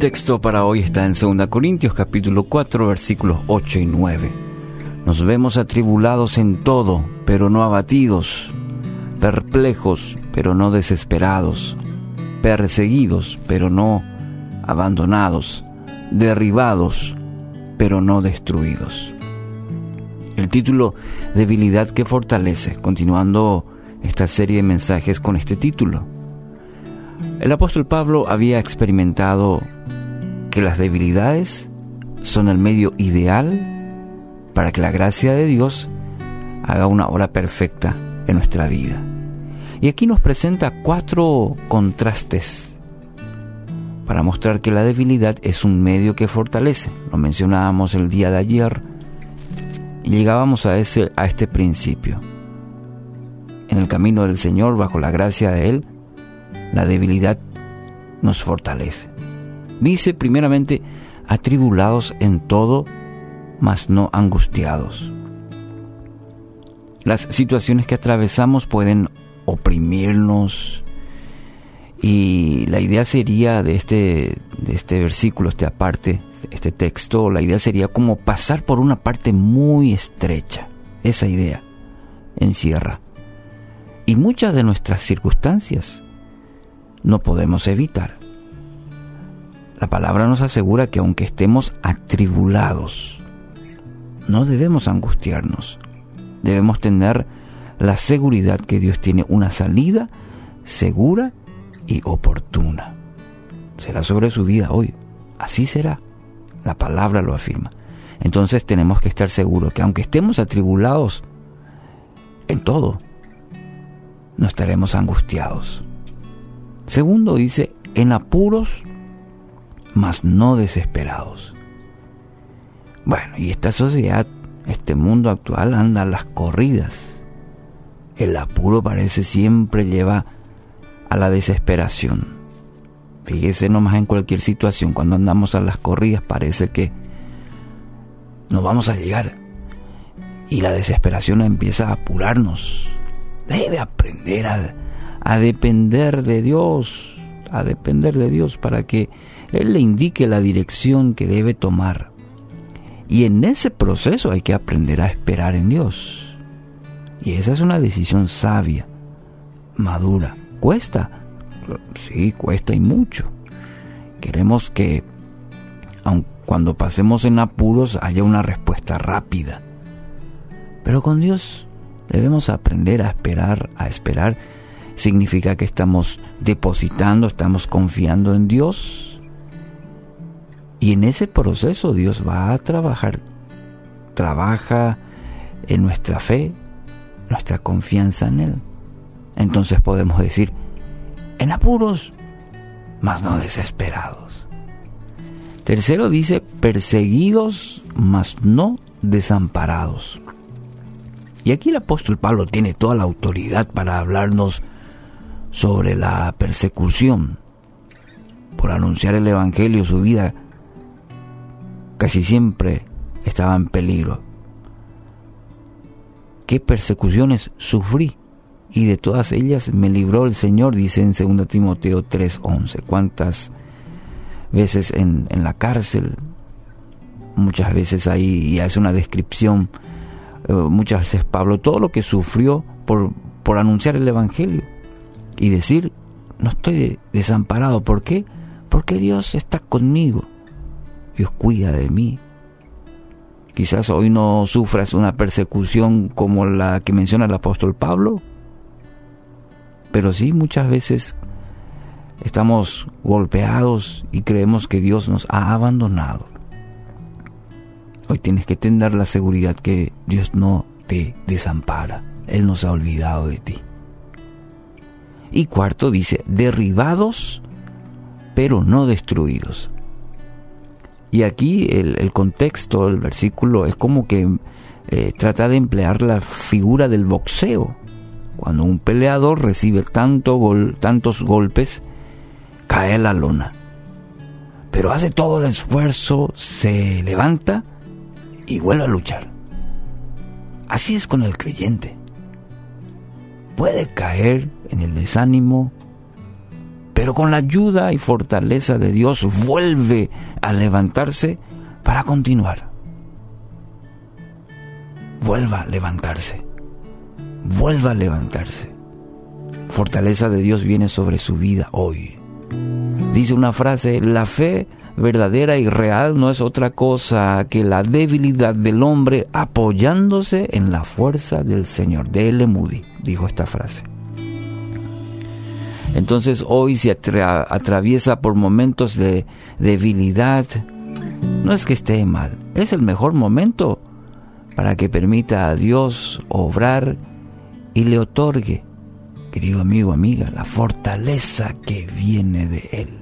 texto para hoy está en 2 Corintios capítulo 4 versículos 8 y 9. Nos vemos atribulados en todo, pero no abatidos, perplejos, pero no desesperados, perseguidos, pero no abandonados, derribados, pero no destruidos. El título Debilidad que fortalece, continuando esta serie de mensajes con este título. El apóstol Pablo había experimentado que las debilidades son el medio ideal para que la gracia de Dios haga una obra perfecta en nuestra vida. Y aquí nos presenta cuatro contrastes para mostrar que la debilidad es un medio que fortalece. Lo mencionábamos el día de ayer y llegábamos a, ese, a este principio. En el camino del Señor, bajo la gracia de Él, la debilidad nos fortalece. Dice primeramente, atribulados en todo, mas no angustiados. Las situaciones que atravesamos pueden oprimirnos y la idea sería de este, de este versículo, este aparte, este texto, la idea sería como pasar por una parte muy estrecha. Esa idea encierra. Y muchas de nuestras circunstancias no podemos evitar. La palabra nos asegura que aunque estemos atribulados, no debemos angustiarnos. Debemos tener la seguridad que Dios tiene una salida segura y oportuna. Será sobre su vida hoy. Así será. La palabra lo afirma. Entonces tenemos que estar seguros que aunque estemos atribulados en todo, no estaremos angustiados. Segundo dice, en apuros, mas no desesperados. Bueno, y esta sociedad, este mundo actual anda a las corridas. El apuro parece siempre lleva a la desesperación. Fíjese nomás en cualquier situación, cuando andamos a las corridas parece que no vamos a llegar. Y la desesperación empieza a apurarnos. Debe aprender a a depender de Dios, a depender de Dios para que Él le indique la dirección que debe tomar. Y en ese proceso hay que aprender a esperar en Dios. Y esa es una decisión sabia, madura. ¿Cuesta? Sí, cuesta y mucho. Queremos que aun cuando pasemos en apuros haya una respuesta rápida. Pero con Dios debemos aprender a esperar, a esperar significa que estamos depositando, estamos confiando en Dios. Y en ese proceso Dios va a trabajar, trabaja en nuestra fe, nuestra confianza en Él. Entonces podemos decir, en apuros, mas no desesperados. Tercero dice, perseguidos, mas no desamparados. Y aquí el apóstol Pablo tiene toda la autoridad para hablarnos sobre la persecución por anunciar el Evangelio, su vida casi siempre estaba en peligro. ¿Qué persecuciones sufrí? Y de todas ellas me libró el Señor, dice en 2 Timoteo 3:11. ¿Cuántas veces en, en, la cárcel? Muchas veces ahí, y hace una descripción, eh, muchas veces Pablo, todo lo que sufrió por, por anunciar el Evangelio y decir, no estoy desamparado. ¿Por qué? Porque Dios está conmigo. Dios cuida de mí. Quizás hoy no sufras una persecución como la que menciona el apóstol Pablo, pero sí muchas veces estamos golpeados y creemos que Dios nos ha abandonado. Hoy tienes que tener la seguridad que Dios no te desampara. Él nos ha olvidado de ti. Y cuarto dice, derribados pero no destruidos. Y aquí el, contexto, el versículo es como que eh, trata de emplear la figura del boxeo. Cuando un peleador recibe tanto gol, tantos golpes, cae a la lona. Pero hace todo el esfuerzo, se levanta y vuelve a luchar. Así es con el creyente. Puede caer en el desánimo, pero con la ayuda y fortaleza de Dios vuelve a levantarse para continuar. Vuelva a levantarse. Vuelva a levantarse. Fortaleza de Dios viene sobre su vida hoy. Dice una frase, la fe verdadera y real no es otra cosa que la debilidad del hombre apoyándose en la fuerza del Señor. De L. Moody dijo esta frase. Entonces hoy se atraviesa por momentos de debilidad. No es que esté mal, es el mejor momento para que permita a Dios obrar y le otorgue, querido amigo, amiga, la fortaleza que viene de Él.